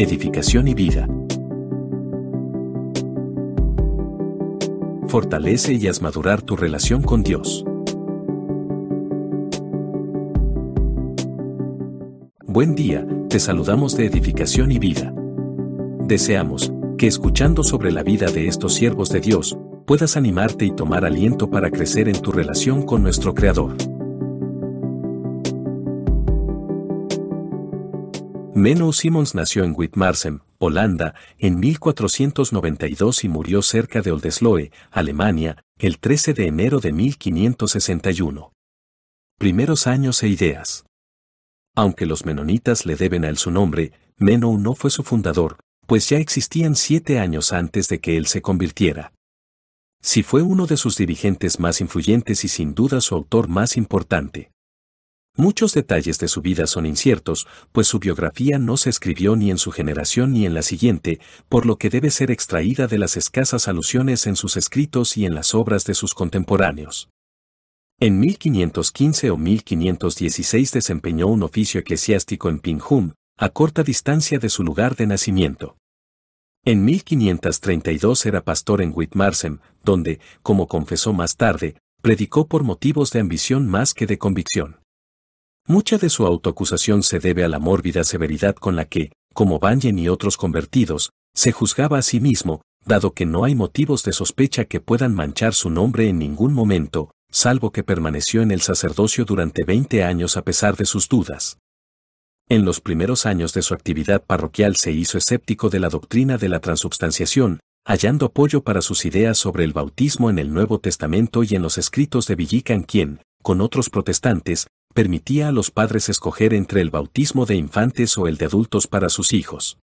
edificación y vida. Fortalece y haz madurar tu relación con Dios. Buen día, te saludamos de edificación y vida. Deseamos que escuchando sobre la vida de estos siervos de Dios, puedas animarte y tomar aliento para crecer en tu relación con nuestro Creador. Menno Simons nació en Witmarsem, Holanda, en 1492 y murió cerca de Oldesloe, Alemania, el 13 de enero de 1561. Primeros años e ideas. Aunque los menonitas le deben a él su nombre, Menno no fue su fundador, pues ya existían siete años antes de que él se convirtiera. Si fue uno de sus dirigentes más influyentes y sin duda su autor más importante. Muchos detalles de su vida son inciertos, pues su biografía no se escribió ni en su generación ni en la siguiente, por lo que debe ser extraída de las escasas alusiones en sus escritos y en las obras de sus contemporáneos. En 1515 o 1516 desempeñó un oficio eclesiástico en Pinghum, a corta distancia de su lugar de nacimiento. En 1532 era pastor en Whitmarsem, donde, como confesó más tarde, predicó por motivos de ambición más que de convicción. Mucha de su autoacusación se debe a la mórbida severidad con la que, como Banyen y otros convertidos, se juzgaba a sí mismo, dado que no hay motivos de sospecha que puedan manchar su nombre en ningún momento, salvo que permaneció en el sacerdocio durante 20 años a pesar de sus dudas. En los primeros años de su actividad parroquial se hizo escéptico de la doctrina de la transubstanciación, hallando apoyo para sus ideas sobre el bautismo en el Nuevo Testamento y en los escritos de Villican quien, con otros protestantes, permitía a los padres escoger entre el bautismo de infantes o el de adultos para sus hijos.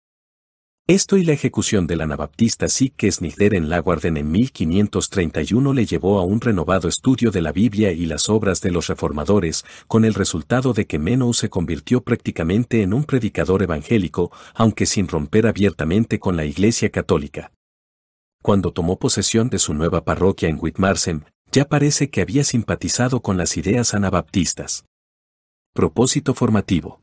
Esto y la ejecución del anabaptista Sique Snigder en Laguarden en 1531 le llevó a un renovado estudio de la Biblia y las obras de los reformadores, con el resultado de que Menou se convirtió prácticamente en un predicador evangélico, aunque sin romper abiertamente con la Iglesia católica. Cuando tomó posesión de su nueva parroquia en Whitmarsem, ya parece que había simpatizado con las ideas anabaptistas. Propósito formativo.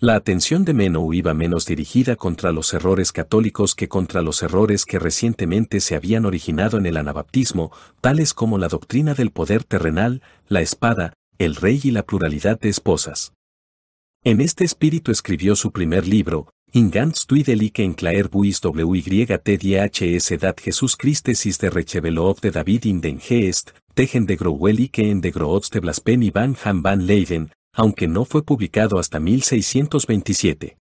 La atención de Menou iba menos dirigida contra los errores católicos que contra los errores que recientemente se habían originado en el anabaptismo, tales como la doctrina del poder terrenal, la espada, el rey y la pluralidad de esposas. En este espíritu escribió su primer libro, In ganz Tuidelike en Claer Buis WYTDHS dat Jesus Christesis de Rechevelov de David in den Geest, Tegen de Growelike en de Groots de Blasphemy van Han van Leiden, aunque no fue publicado hasta 1627.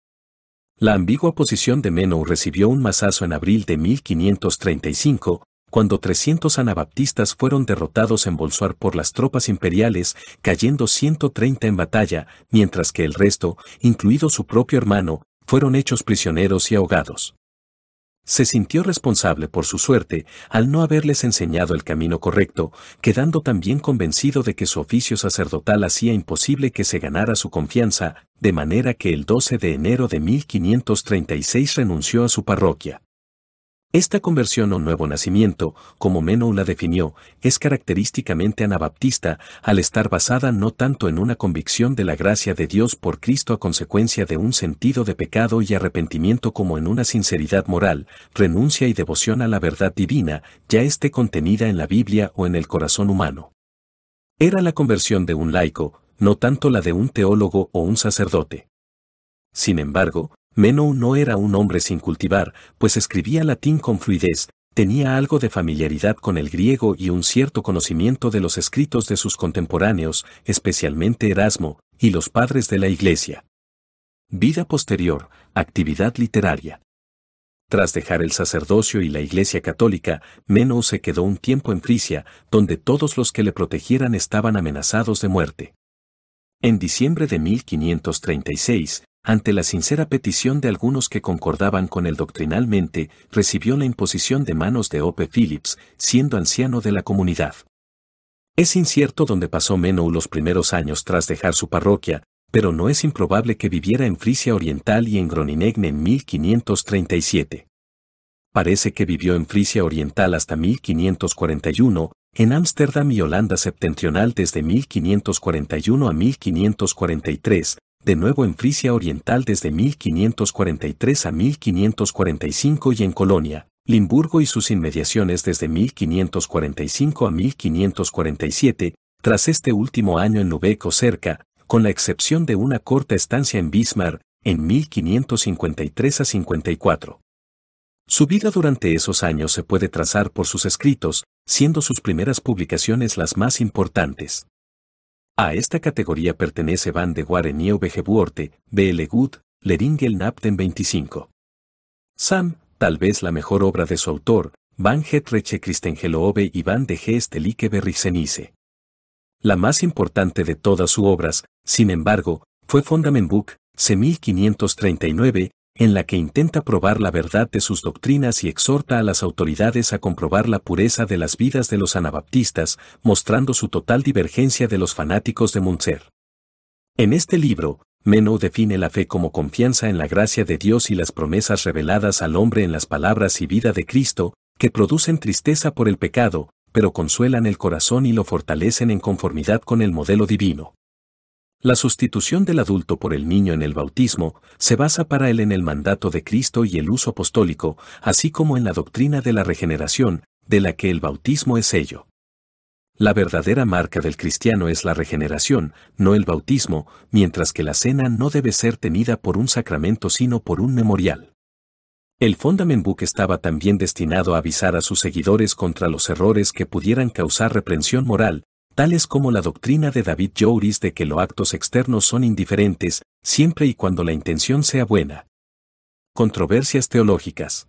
La ambigua posición de Menou recibió un masazo en abril de 1535, cuando 300 anabaptistas fueron derrotados en Bolsuar por las tropas imperiales, cayendo 130 en batalla, mientras que el resto, incluido su propio hermano, fueron hechos prisioneros y ahogados se sintió responsable por su suerte al no haberles enseñado el camino correcto, quedando también convencido de que su oficio sacerdotal hacía imposible que se ganara su confianza, de manera que el 12 de enero de 1536 renunció a su parroquia. Esta conversión o nuevo nacimiento, como Menou la definió, es característicamente anabaptista, al estar basada no tanto en una convicción de la gracia de Dios por Cristo a consecuencia de un sentido de pecado y arrepentimiento como en una sinceridad moral, renuncia y devoción a la verdad divina, ya esté contenida en la Biblia o en el corazón humano. Era la conversión de un laico, no tanto la de un teólogo o un sacerdote. Sin embargo, Menou no era un hombre sin cultivar, pues escribía latín con fluidez, tenía algo de familiaridad con el griego y un cierto conocimiento de los escritos de sus contemporáneos, especialmente Erasmo, y los padres de la Iglesia. Vida posterior, actividad literaria. Tras dejar el sacerdocio y la Iglesia católica, Menou se quedó un tiempo en Frisia, donde todos los que le protegieran estaban amenazados de muerte. En diciembre de 1536, ante la sincera petición de algunos que concordaban con él doctrinalmente, recibió la imposición de manos de Ope Phillips, siendo anciano de la comunidad. Es incierto dónde pasó Menou los primeros años tras dejar su parroquia, pero no es improbable que viviera en Frisia Oriental y en Groninegn en 1537. Parece que vivió en Frisia Oriental hasta 1541, en Ámsterdam y Holanda septentrional desde 1541 a 1543, de nuevo en Frisia Oriental desde 1543 a 1545 y en Colonia, Limburgo y sus inmediaciones desde 1545 a 1547, tras este último año en Lübeck o cerca, con la excepción de una corta estancia en Bismarck, en 1553 a 54. Su vida durante esos años se puede trazar por sus escritos, siendo sus primeras publicaciones las más importantes. A esta categoría pertenece Van de Waren Nieuwegebuorte, B.L. Good, Leringel Napten 25. Sam, tal vez la mejor obra de su autor, Van Hetreche Christengeloove y Van de Geestelike Berrichenice. La más importante de todas sus obras, sin embargo, fue Fundamenbuch, C. 1539, en la que intenta probar la verdad de sus doctrinas y exhorta a las autoridades a comprobar la pureza de las vidas de los anabaptistas, mostrando su total divergencia de los fanáticos de Munzer. En este libro, Meno define la fe como confianza en la gracia de Dios y las promesas reveladas al hombre en las palabras y vida de Cristo, que producen tristeza por el pecado, pero consuelan el corazón y lo fortalecen en conformidad con el modelo divino. La sustitución del adulto por el niño en el bautismo se basa para él en el mandato de Cristo y el uso apostólico, así como en la doctrina de la regeneración, de la que el bautismo es ello. La verdadera marca del cristiano es la regeneración, no el bautismo, mientras que la cena no debe ser tenida por un sacramento sino por un memorial. El Fundament Book estaba también destinado a avisar a sus seguidores contra los errores que pudieran causar reprensión moral, tales como la doctrina de David Jouris de que los actos externos son indiferentes, siempre y cuando la intención sea buena. Controversias teológicas.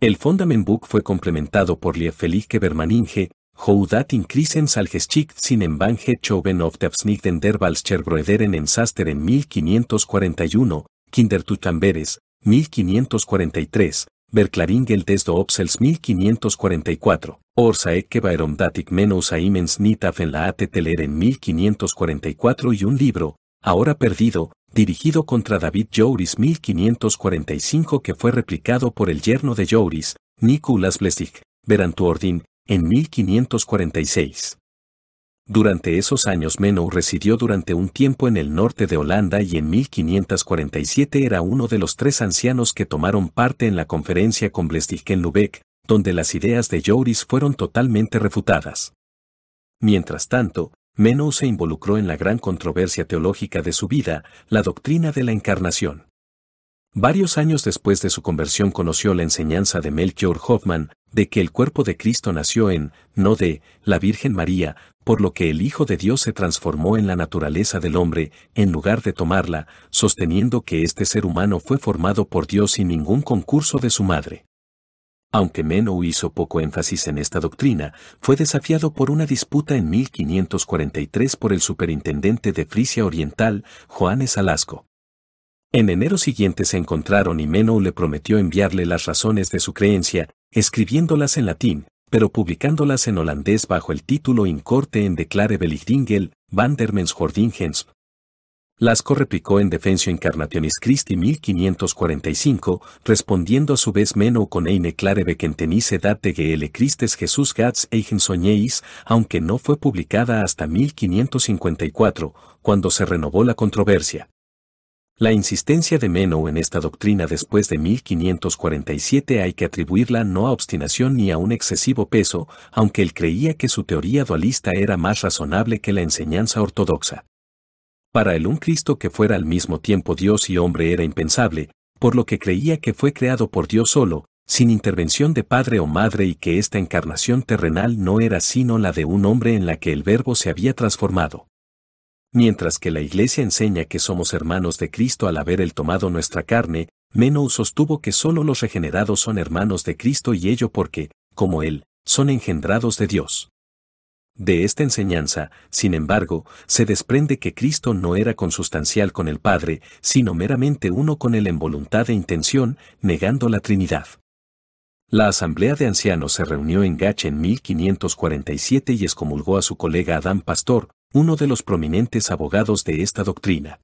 El Fundament fue complementado por Lief Felike Bermaninge, Houdat in Krisen Salgeschik sin Embange Choven of Tafsnigden der Valscherbroederen en Saster en 1541, Kindertutamberes, 1543, Berklaringel desde Opsels 1544, Orsa Ecke Datic Menos Aimens Nitaf en la Teler en 1544 y un libro, ahora perdido, dirigido contra David Jouris 1545 que fue replicado por el yerno de Jouris, Nicolas Blestig, Berantuordin, en 1546. Durante esos años Menou residió durante un tiempo en el norte de Holanda y en 1547 era uno de los tres ancianos que tomaron parte en la conferencia con Blestig en Lübeck, donde las ideas de Joris fueron totalmente refutadas. Mientras tanto, Menou se involucró en la gran controversia teológica de su vida, la doctrina de la encarnación. Varios años después de su conversión conoció la enseñanza de Melchior Hoffman, de que el cuerpo de Cristo nació en, no de, la Virgen María, por lo que el Hijo de Dios se transformó en la naturaleza del hombre, en lugar de tomarla, sosteniendo que este ser humano fue formado por Dios sin ningún concurso de su madre. Aunque Meno hizo poco énfasis en esta doctrina, fue desafiado por una disputa en 1543 por el superintendente de Frisia Oriental, Juanes Alasco. En enero siguiente se encontraron y Meno le prometió enviarle las razones de su creencia, escribiéndolas en latín, pero publicándolas en holandés bajo el título Incorte en Declare Belichtingel, van der Mensjordingens. Lasco replicó en Defensio Incarnationis Christi 1545, respondiendo a su vez Meno con eine clare bekentenice de Gele Christes Jesús Gats eigen soñéis, aunque no fue publicada hasta 1554, cuando se renovó la controversia. La insistencia de Meno en esta doctrina después de 1547 hay que atribuirla no a obstinación ni a un excesivo peso, aunque él creía que su teoría dualista era más razonable que la enseñanza ortodoxa. Para él un Cristo que fuera al mismo tiempo Dios y hombre era impensable, por lo que creía que fue creado por Dios solo, sin intervención de padre o madre y que esta encarnación terrenal no era sino la de un hombre en la que el verbo se había transformado. Mientras que la Iglesia enseña que somos hermanos de Cristo al haber él tomado nuestra carne, Menou sostuvo que solo los regenerados son hermanos de Cristo y ello porque, como él, son engendrados de Dios. De esta enseñanza, sin embargo, se desprende que Cristo no era consustancial con el Padre, sino meramente uno con él en voluntad e intención, negando la Trinidad. La Asamblea de Ancianos se reunió en Gach en 1547 y excomulgó a su colega Adán Pastor, uno de los prominentes abogados de esta doctrina.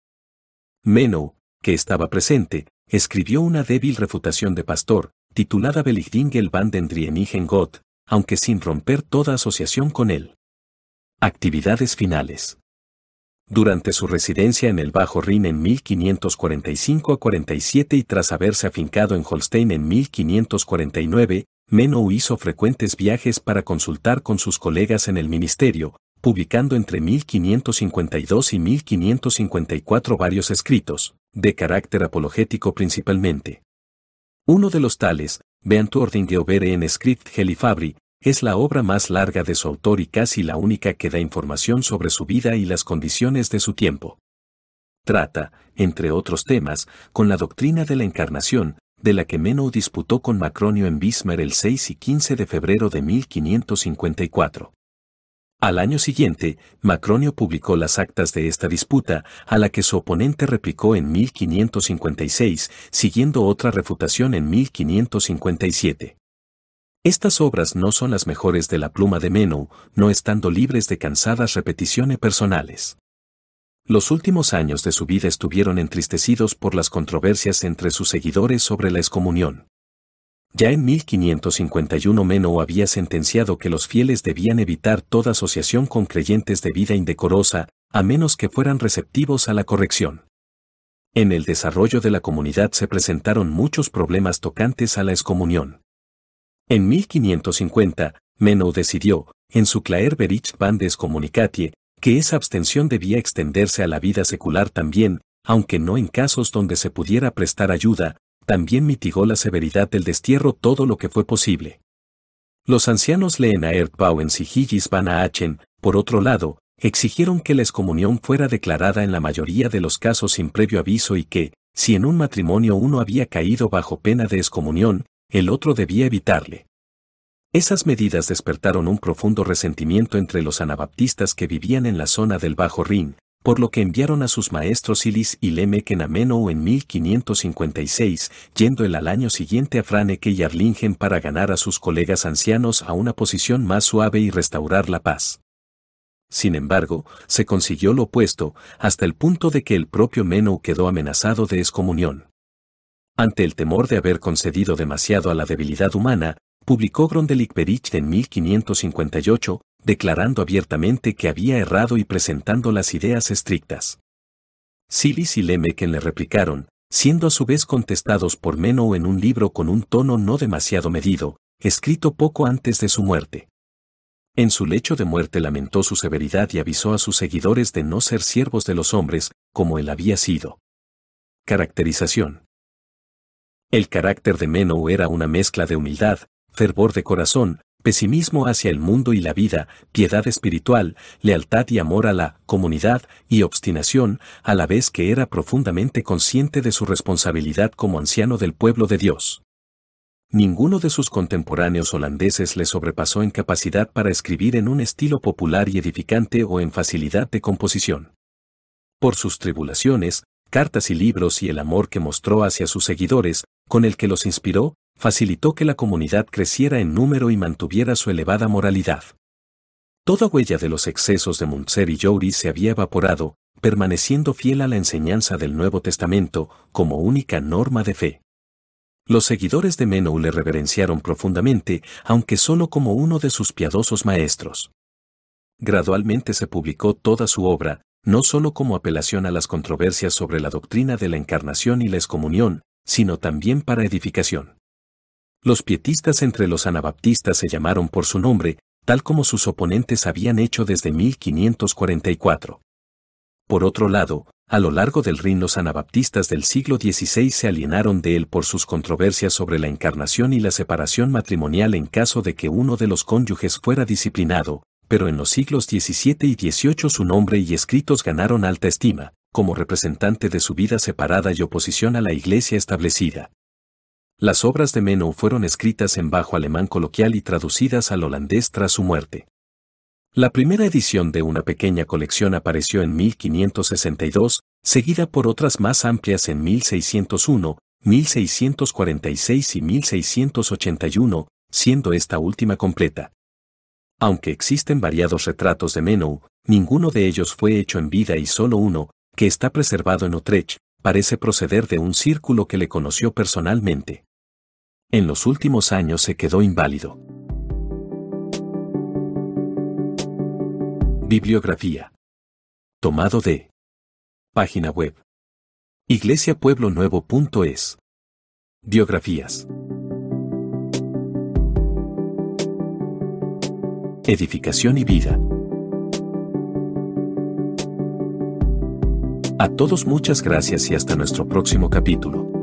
Meno, que estaba presente, escribió una débil refutación de Pastor, titulada Belichtingel van den Drienigen Gott, aunque sin romper toda asociación con él. Actividades finales. durante su residencia en el Bajo Rin en 1545 a 47 y tras haberse afincado en Holstein en 1549, Menou hizo frecuentes viajes para consultar con sus colegas en el ministerio, publicando entre 1552 y 1554 varios escritos, de carácter apologético principalmente. Uno de los tales, Beantwording Geobere en Script Helifabri, es la obra más larga de su autor y casi la única que da información sobre su vida y las condiciones de su tiempo. Trata, entre otros temas, con la doctrina de la encarnación, de la que Meno disputó con Macronio en Bismarck el 6 y 15 de febrero de 1554. Al año siguiente, Macronio publicó las actas de esta disputa, a la que su oponente replicó en 1556, siguiendo otra refutación en 1557. Estas obras no son las mejores de la pluma de Menu, no estando libres de cansadas repeticiones personales. Los últimos años de su vida estuvieron entristecidos por las controversias entre sus seguidores sobre la excomunión. Ya en 1551 Meno había sentenciado que los fieles debían evitar toda asociación con creyentes de vida indecorosa, a menos que fueran receptivos a la corrección. En el desarrollo de la comunidad se presentaron muchos problemas tocantes a la excomunión. En 1550, Meno decidió, en su Claer Berich Bandes Communicatie, que esa abstención debía extenderse a la vida secular también, aunque no en casos donde se pudiera prestar ayuda, también mitigó la severidad del destierro todo lo que fue posible. Los ancianos Lena Erdbauens y Higis van Aachen, por otro lado, exigieron que la excomunión fuera declarada en la mayoría de los casos sin previo aviso y que, si en un matrimonio uno había caído bajo pena de excomunión, el otro debía evitarle. Esas medidas despertaron un profundo resentimiento entre los anabaptistas que vivían en la zona del Bajo Rin, por lo que enviaron a sus maestros Silis y Lemeken a Menou en 1556, yendo el al año siguiente a Franeke y Arlingen para ganar a sus colegas ancianos a una posición más suave y restaurar la paz. Sin embargo, se consiguió lo opuesto, hasta el punto de que el propio Menou quedó amenazado de excomunión. Ante el temor de haber concedido demasiado a la debilidad humana, publicó Grondelik Berich en 1558, declarando abiertamente que había errado y presentando las ideas estrictas. Silis y Lemeken le replicaron, siendo a su vez contestados por Meno en un libro con un tono no demasiado medido, escrito poco antes de su muerte. En su lecho de muerte lamentó su severidad y avisó a sus seguidores de no ser siervos de los hombres, como él había sido. Caracterización. El carácter de Menou era una mezcla de humildad, fervor de corazón, pesimismo hacia el mundo y la vida, piedad espiritual, lealtad y amor a la comunidad y obstinación, a la vez que era profundamente consciente de su responsabilidad como anciano del pueblo de Dios. Ninguno de sus contemporáneos holandeses le sobrepasó en capacidad para escribir en un estilo popular y edificante o en facilidad de composición. Por sus tribulaciones, cartas y libros y el amor que mostró hacia sus seguidores, con el que los inspiró, facilitó que la comunidad creciera en número y mantuviera su elevada moralidad. Toda huella de los excesos de Muntzer y Jouri se había evaporado, permaneciendo fiel a la enseñanza del Nuevo Testamento como única norma de fe. Los seguidores de Menou le reverenciaron profundamente, aunque solo como uno de sus piadosos maestros. Gradualmente se publicó toda su obra, no solo como apelación a las controversias sobre la doctrina de la encarnación y la excomunión, sino también para edificación. Los pietistas entre los anabaptistas se llamaron por su nombre, tal como sus oponentes habían hecho desde 1544. Por otro lado, a lo largo del Rin los anabaptistas del siglo XVI se alienaron de él por sus controversias sobre la encarnación y la separación matrimonial en caso de que uno de los cónyuges fuera disciplinado, pero en los siglos XVII y XVIII su nombre y escritos ganaron alta estima, como representante de su vida separada y oposición a la iglesia establecida. Las obras de Meno fueron escritas en bajo alemán coloquial y traducidas al holandés tras su muerte. La primera edición de una pequeña colección apareció en 1562, seguida por otras más amplias en 1601, 1646 y 1681, siendo esta última completa. Aunque existen variados retratos de Menou, ninguno de ellos fue hecho en vida y solo uno, que está preservado en Utrecht, parece proceder de un círculo que le conoció personalmente. En los últimos años se quedó inválido. Bibliografía. Tomado de. Página web. iglesiapueblonuevo.es Biografías. Edificación y vida A todos muchas gracias y hasta nuestro próximo capítulo.